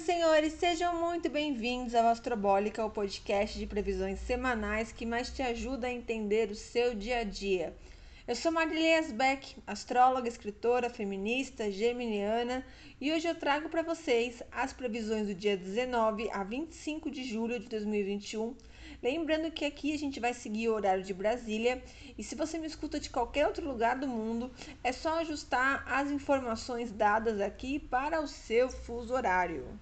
e senhores, sejam muito bem-vindos ao Astrobólica, o podcast de previsões semanais que mais te ajuda a entender o seu dia a dia. Eu sou Marília Asbeck, astróloga, escritora, feminista, geminiana, e hoje eu trago para vocês as previsões do dia 19 a 25 de julho de 2021. Lembrando que aqui a gente vai seguir o horário de Brasília e se você me escuta de qualquer outro lugar do mundo, é só ajustar as informações dadas aqui para o seu fuso horário.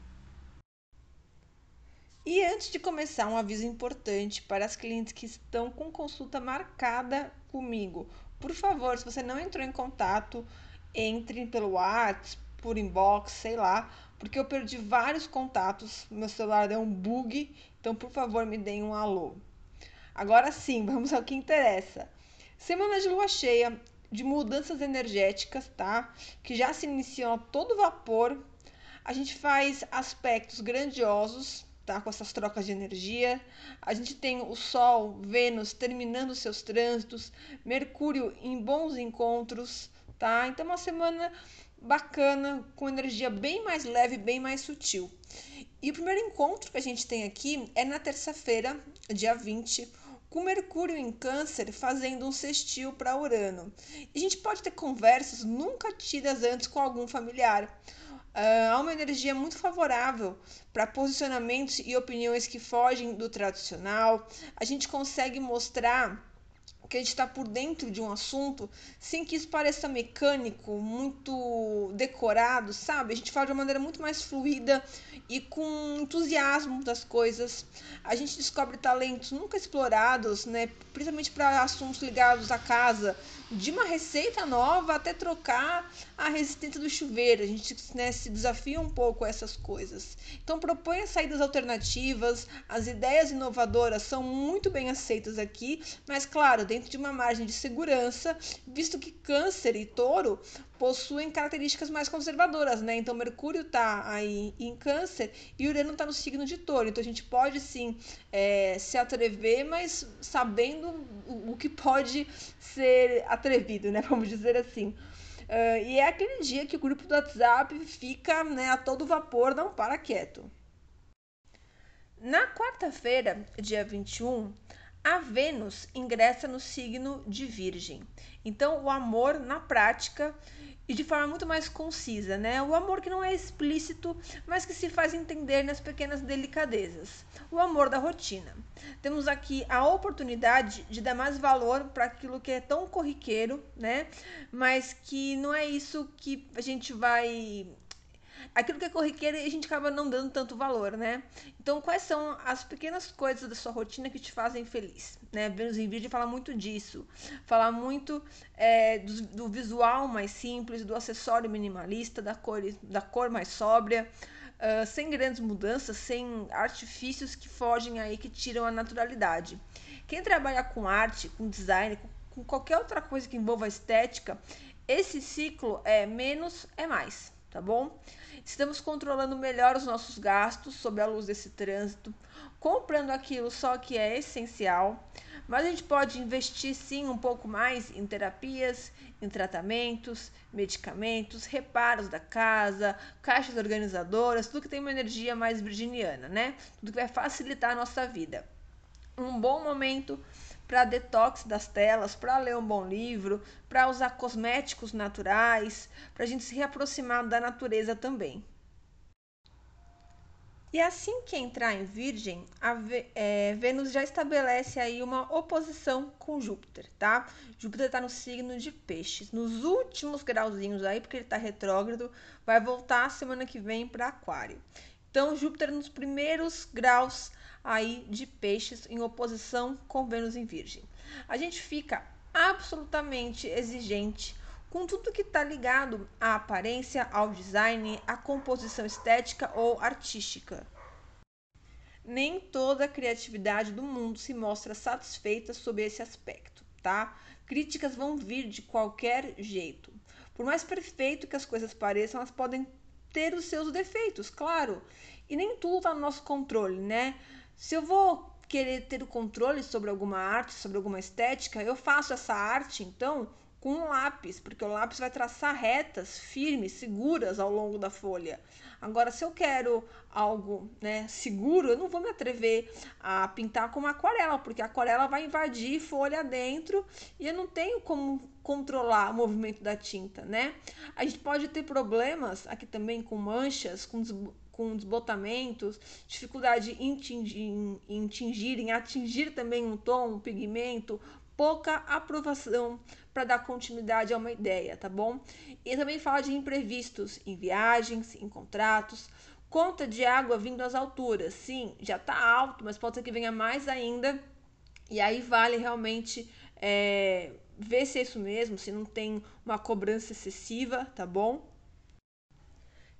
E antes de começar, um aviso importante para as clientes que estão com consulta marcada comigo. Por favor, se você não entrou em contato, entre pelo WhatsApp, por inbox, sei lá, porque eu perdi vários contatos, meu celular deu um bug, então por favor me deem um alô. Agora sim, vamos ao que interessa. Semana de lua cheia, de mudanças energéticas, tá? Que já se iniciam a todo vapor. A gente faz aspectos grandiosos tá? Com essas trocas de energia. A gente tem o Sol, Vênus terminando seus trânsitos, Mercúrio em bons encontros, tá? Então uma semana bacana, com energia bem mais leve, bem mais sutil. E o primeiro encontro que a gente tem aqui é na terça-feira, dia 20, com Mercúrio em Câncer fazendo um sextil para Urano. E a gente pode ter conversas nunca tidas antes com algum familiar Uh, há uma energia muito favorável para posicionamentos e opiniões que fogem do tradicional. A gente consegue mostrar que a gente está por dentro de um assunto sem que isso pareça mecânico, muito decorado, sabe? A gente fala de uma maneira muito mais fluida e com entusiasmo das coisas. A gente descobre talentos nunca explorados, né? Principalmente para assuntos ligados à casa, de uma receita nova até trocar a resistência do chuveiro. A gente né, se desafia um pouco a essas coisas. Então propõe saídas alternativas, as ideias inovadoras são muito bem aceitas aqui, mas claro, dentro de uma margem de segurança, visto que câncer e touro possuem características mais conservadoras, né? Então Mercúrio está aí em câncer e Urano está no signo de touro. Então a gente pode sim é, se atrever, mas sabendo o, o, que pode ser atrevido, né? Vamos dizer assim. Uh, e é aquele dia que o grupo do WhatsApp fica né, a todo vapor, não para quieto. Na quarta-feira, dia 21, a Vênus ingressa no signo de Virgem. Então, o amor na prática e de forma muito mais concisa, né? O amor que não é explícito, mas que se faz entender nas pequenas delicadezas. O amor da rotina. Temos aqui a oportunidade de dar mais valor para aquilo que é tão corriqueiro, né? Mas que não é isso que a gente vai aquilo que é corriqueiro a gente acaba não dando tanto valor, né? Então, quais são as pequenas coisas da sua rotina que te fazem feliz? Né? Vênus em Virgem fala muito disso. Fala muito é, do, do, visual mais simples, do acessório minimalista, da cor, da cor mais sóbria. Uh, sem grandes mudanças, sem artifícios que fogem aí, que tiram a naturalidade. Quem trabalha com arte, com design, com, com qualquer outra coisa que envolva estética, esse ciclo é menos é mais, tá bom? Estamos controlando melhor os nossos gastos sob a luz desse trânsito, comprando aquilo só que é essencial, mas a gente pode investir sim um pouco mais em terapias, em tratamentos, medicamentos, reparos da casa, caixas organizadoras, tudo que tem uma energia mais virginiana, né? Tudo que vai facilitar a nossa vida. Um bom momento para detox das telas, para ler um bom livro, para usar cosméticos naturais, para a gente se reaproximar da natureza também. E assim que entrar em Virgem, a é, Vênus já estabelece aí uma oposição com Júpiter, tá? Júpiter está no signo de Peixes, nos últimos grauzinhos aí, porque ele está retrógrado, vai voltar semana que vem para Aquário. Então, Júpiter nos primeiros graus aí de peixes em oposição com Vênus em Virgem. A gente fica absolutamente exigente com tudo que está ligado à aparência, ao design, à composição estética ou artística. Nem toda a criatividade do mundo se mostra satisfeita sob esse aspecto, tá? Críticas vão vir de qualquer jeito. Por mais perfeito que as coisas pareçam, elas podem ter os seus defeitos, claro. E nem tudo está no nosso controle, né? Se eu vou querer ter o controle sobre alguma arte, sobre alguma estética, eu faço essa arte, então, com um lápis, porque o lápis vai traçar retas firmes, seguras ao longo da folha. Agora, se eu quero algo né, seguro, eu não vou me atrever a pintar com uma aquarela, porque a aquarela vai invadir folha dentro e eu não tenho como controlar o movimento da tinta, né? A gente pode ter problemas aqui também com manchas, com com desbotamentos, dificuldade em tingir, em tingir, em atingir também um tom, um pigmento, pouca aprovação para dar continuidade a uma ideia, tá bom? E também fala de imprevistos em viagens, em contratos, conta de água vindo às alturas. Sim, já está alto, mas pode ser que venha mais ainda. E aí vale realmente é, ver se é isso mesmo, se não tem uma cobrança excessiva, tá bom?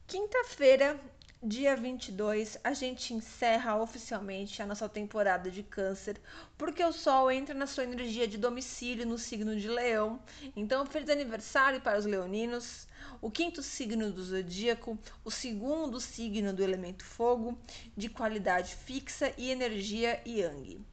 Quinta-feira Dia 22, a gente encerra oficialmente a nossa temporada de Câncer, porque o Sol entra na sua energia de domicílio no signo de Leão. Então, feliz aniversário para os leoninos. O quinto signo do zodíaco, o segundo signo do elemento fogo, de qualidade fixa e energia yang.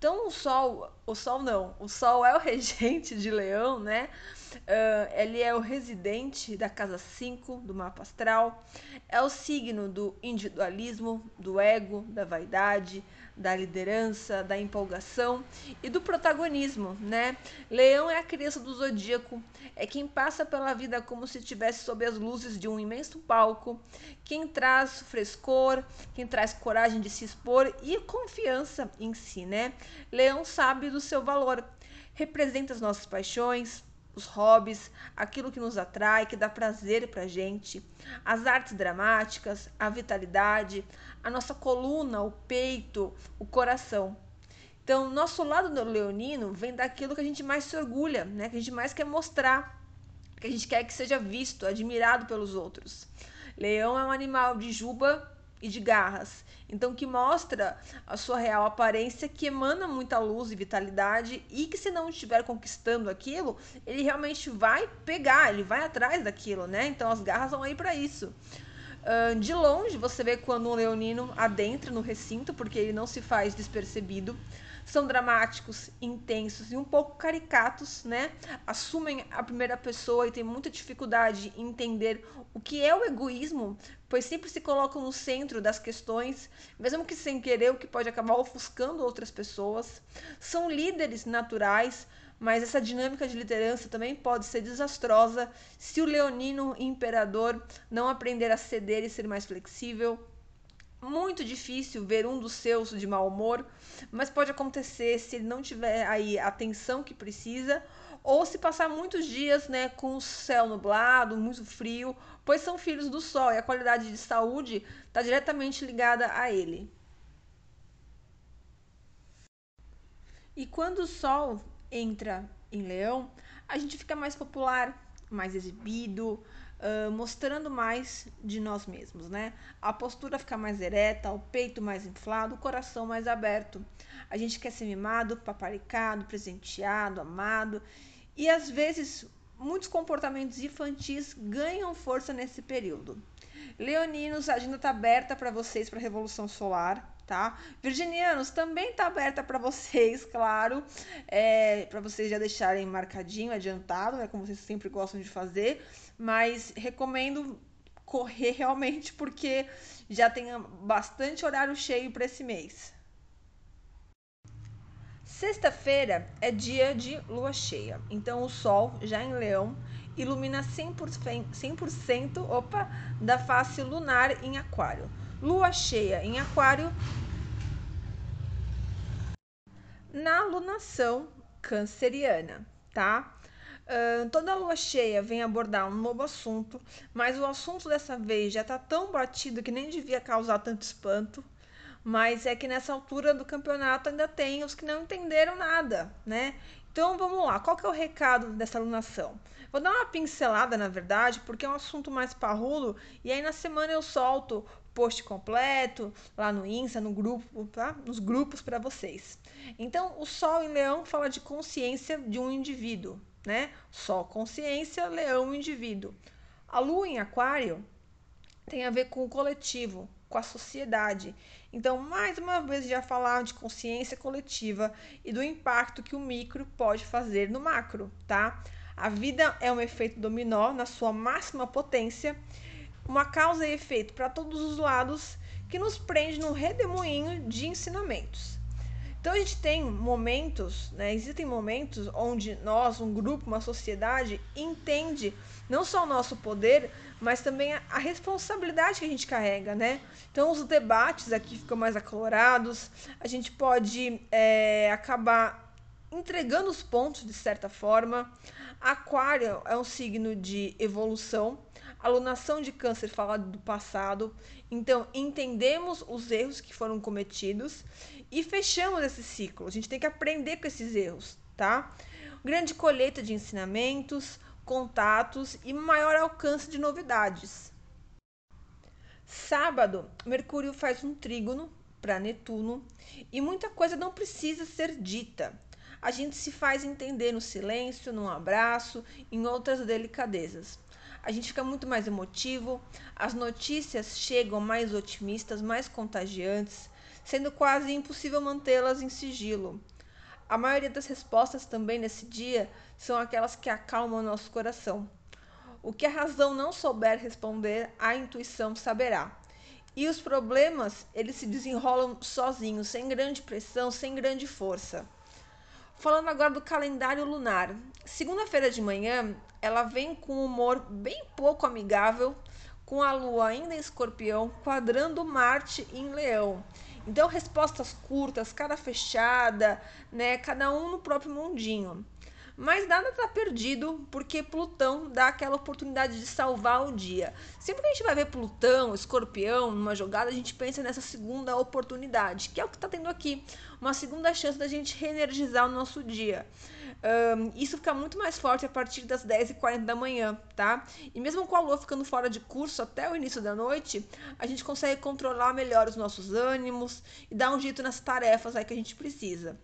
Então, o Sol, o Sol não, o Sol é o regente de Leão, né? Uh, ele é o residente da casa 5 do mapa astral, é o signo do individualismo, do ego, da vaidade, da liderança, da empolgação e do protagonismo, né? Leão é a criança do zodíaco, é quem passa pela vida como se estivesse sob as luzes de um imenso palco, quem traz frescor, quem traz coragem de se expor e confiança em si, né? Leão sabe do seu valor, representa as nossas paixões, os hobbies, aquilo que nos atrai, que dá prazer pra gente, as artes dramáticas, a vitalidade, a nossa coluna, o peito, o coração. Então, nosso lado do leonino vem daquilo que a gente mais se orgulha, né? Que a gente mais quer mostrar, que a gente quer que seja visto, admirado pelos outros. Leão é um animal de juba e de garras. Então, que mostra a sua real aparência, que emana muita luz e vitalidade, e que se não estiver conquistando aquilo, ele realmente vai pegar, ele vai atrás daquilo, né? Então, as garras vão aí para isso. De longe, você vê quando um leonino adentra no recinto, porque ele não se faz despercebido são dramáticos, intensos e um pouco caricatos, né? Assumem a primeira pessoa e têm muita dificuldade em entender o que é o egoísmo, pois sempre se colocam no centro das questões, mesmo que sem querer, o que pode acabar ofuscando outras pessoas. São líderes naturais, mas essa dinâmica de liderança também pode ser desastrosa se o leonino imperador não aprender a ceder e ser mais flexível, muito difícil ver um dos seus de mau humor, mas pode acontecer se ele não tiver aí a atenção que precisa ou se passar muitos dias, né, com o céu nublado, muito frio, pois são filhos do sol e a qualidade de saúde está diretamente ligada a ele. E quando o sol entra em Leão, a gente fica mais popular, mais exibido, uh, mostrando mais de nós mesmos, né? A postura fica mais ereta, o peito mais inflado, o coração mais aberto. A gente quer ser mimado, paparicado, presenteado, amado. E às vezes muitos comportamentos infantis ganham força nesse período. Leoninos, a agenda está aberta para vocês para a Revolução Solar, tá? Virginianos, também está aberta para vocês, claro, é, para vocês já deixarem marcadinho, adiantado, né, como vocês sempre gostam de fazer mas recomendo correr realmente porque já tem bastante horário cheio para esse mês. Sexta-feira é dia de lua cheia, então o sol já em Leão ilumina 100%, 100% opa, da face lunar em Aquário. Lua cheia em Aquário na lunação canceriana, tá? Uh, toda lua cheia vem abordar um novo assunto, mas o assunto dessa vez já está tão batido que nem devia causar tanto espanto. Mas é que nessa altura do campeonato ainda tem os que não entenderam nada, né? Então vamos lá, qual que é o recado dessa alunação? Vou dar uma pincelada, na verdade, porque é um assunto mais parrudo, e aí na semana eu solto post completo lá no Insta, no grupo, tá? Nos grupos para vocês. Então, o Sol em Leão fala de consciência de um indivíduo, né? Sol, consciência, leão, indivíduo. A lua em aquário tem a ver com o coletivo, com a sociedade. Então, mais uma vez, já falar de consciência coletiva e do impacto que o micro pode fazer no macro, tá? A vida é um efeito dominó na sua máxima potência, uma causa e efeito para todos os lados que nos prende num redemoinho de ensinamentos. Então a gente tem momentos, né, existem momentos onde nós, um grupo, uma sociedade, entende não só o nosso poder, mas também a, a responsabilidade que a gente carrega, né? Então os debates aqui ficam mais acalorados, a gente pode é, acabar entregando os pontos de certa forma. Aquário é um signo de evolução, alunação de câncer fala do passado, então entendemos os erros que foram cometidos e fechamos esse ciclo. A gente tem que aprender com esses erros, tá? Grande colheita de ensinamentos, contatos e maior alcance de novidades. Sábado, Mercúrio faz um trígono para Netuno e muita coisa não precisa ser dita. A gente se faz entender no silêncio, num abraço, em outras delicadezas. A gente fica muito mais emotivo, as notícias chegam mais otimistas, mais contagiantes, sendo quase impossível mantê-las em sigilo. A maioria das respostas também nesse dia são aquelas que acalmam nosso coração. O que a razão não souber responder, a intuição saberá. E os problemas, eles se desenrolam sozinhos, sem grande pressão, sem grande força. Falando agora do calendário lunar. Segunda-feira de manhã, ela vem com um humor bem pouco amigável, com a lua ainda em escorpião, quadrando Marte em leão. Então, respostas curtas, cara fechada, né? Cada um no próprio mundinho. Mas nada está perdido, porque Plutão dá aquela oportunidade de salvar o dia. Sempre que a gente vai ver Plutão, Escorpião, numa jogada, a gente pensa nessa segunda oportunidade, que é o que está tendo aqui. Uma segunda chance da gente reenergizar o nosso dia. Um, isso fica muito mais forte a partir das 10h40 da manhã, tá? E mesmo com a lua ficando fora de curso até o início da noite, a gente consegue controlar melhor os nossos ânimos e dar um jeito nas tarefas aí que a gente precisa.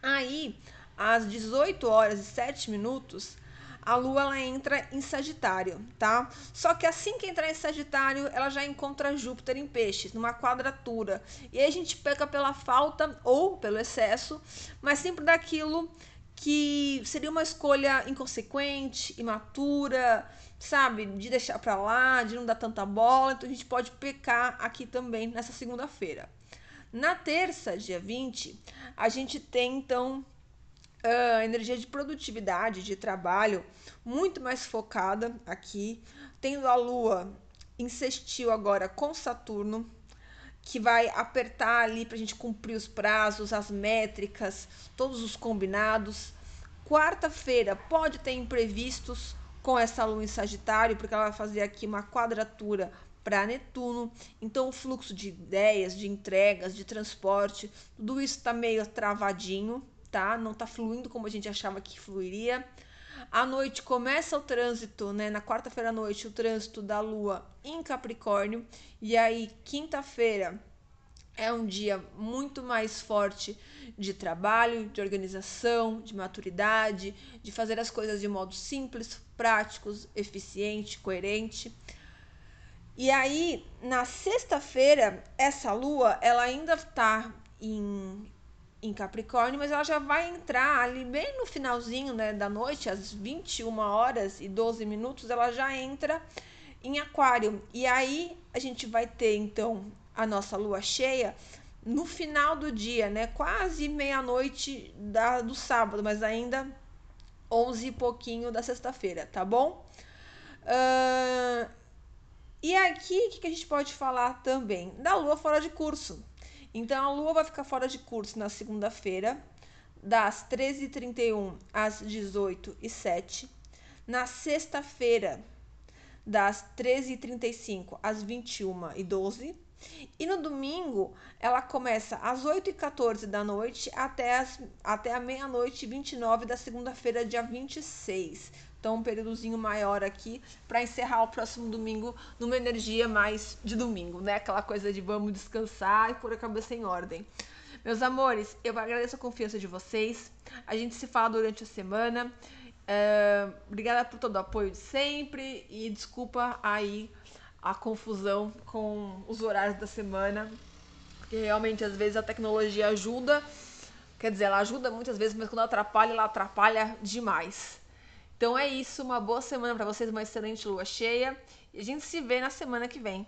Aí, às 18 horas e 7 minutos, a Lua ela entra em Sagitário, tá? Só que assim que entrar em Sagitário, ela já encontra Júpiter em Peixes, numa quadratura. E aí a gente peca pela falta ou pelo excesso, mas sempre daquilo que seria uma escolha inconsequente, imatura, sabe? De deixar para lá, de não dar tanta bola. Então a gente pode pecar aqui também nessa segunda-feira. Na terça, dia 20, a gente tem então uh, energia de produtividade, de trabalho, muito mais focada aqui, tendo a Lua sextil agora com Saturno, que vai apertar ali para a gente cumprir os prazos, as métricas, todos os combinados. Quarta-feira pode ter imprevistos com essa lua em Sagitário, porque ela vai fazer aqui uma quadratura para Netuno. Então, o fluxo de ideias, de entregas, de transporte, tudo isso está meio travadinho tá? Não tá fluindo como a gente achava que fluiria. À noite começa o trânsito, né? Na quarta-feira à noite, o trânsito da Lua em Capricórnio. E aí, quinta-feira é um dia muito mais forte de trabalho, de organização, de maturidade, de fazer as coisas de modo simples, práticos, eficiente, coerente. E aí, na sexta-feira, essa lua, ela ainda está em em Capricórnio, mas ela já vai entrar ali bem no finalzinho né, da noite, às 21 horas e 12 minutos, ela já entra em Aquário. E aí a gente vai ter então a nossa lua cheia no final do dia, né? Quase meia-noite do sábado, mas ainda 11 e pouquinho da sexta-feira, tá bom? Uh, e aqui, o que, que a gente pode falar também? Da lua fora de curso. Então, a Lua vai ficar fora de curso na segunda-feira, das 13h31 às 18h07. Na sexta-feira, das 13h35 às 21h12. E no domingo, ela começa às 8h14 da noite até, as, até a meia-noite 29 da segunda-feira, dia 26. Então, um períodozinho maior aqui para encerrar o próximo domingo numa energia mais de domingo, né? Aquela coisa de vamos descansar e pôr a cabeça em ordem. Meus amores, eu agradeço a confiança de vocês. A gente se fala durante a semana. É, obrigada por todo o apoio de sempre e desculpa aí a confusão com os horários da semana, porque realmente às vezes a tecnologia ajuda, quer dizer, ela ajuda muitas vezes, mas quando atrapalha, ela atrapalha demais. Então é isso, uma boa semana para vocês, uma excelente lua cheia. E a gente se vê na semana que vem.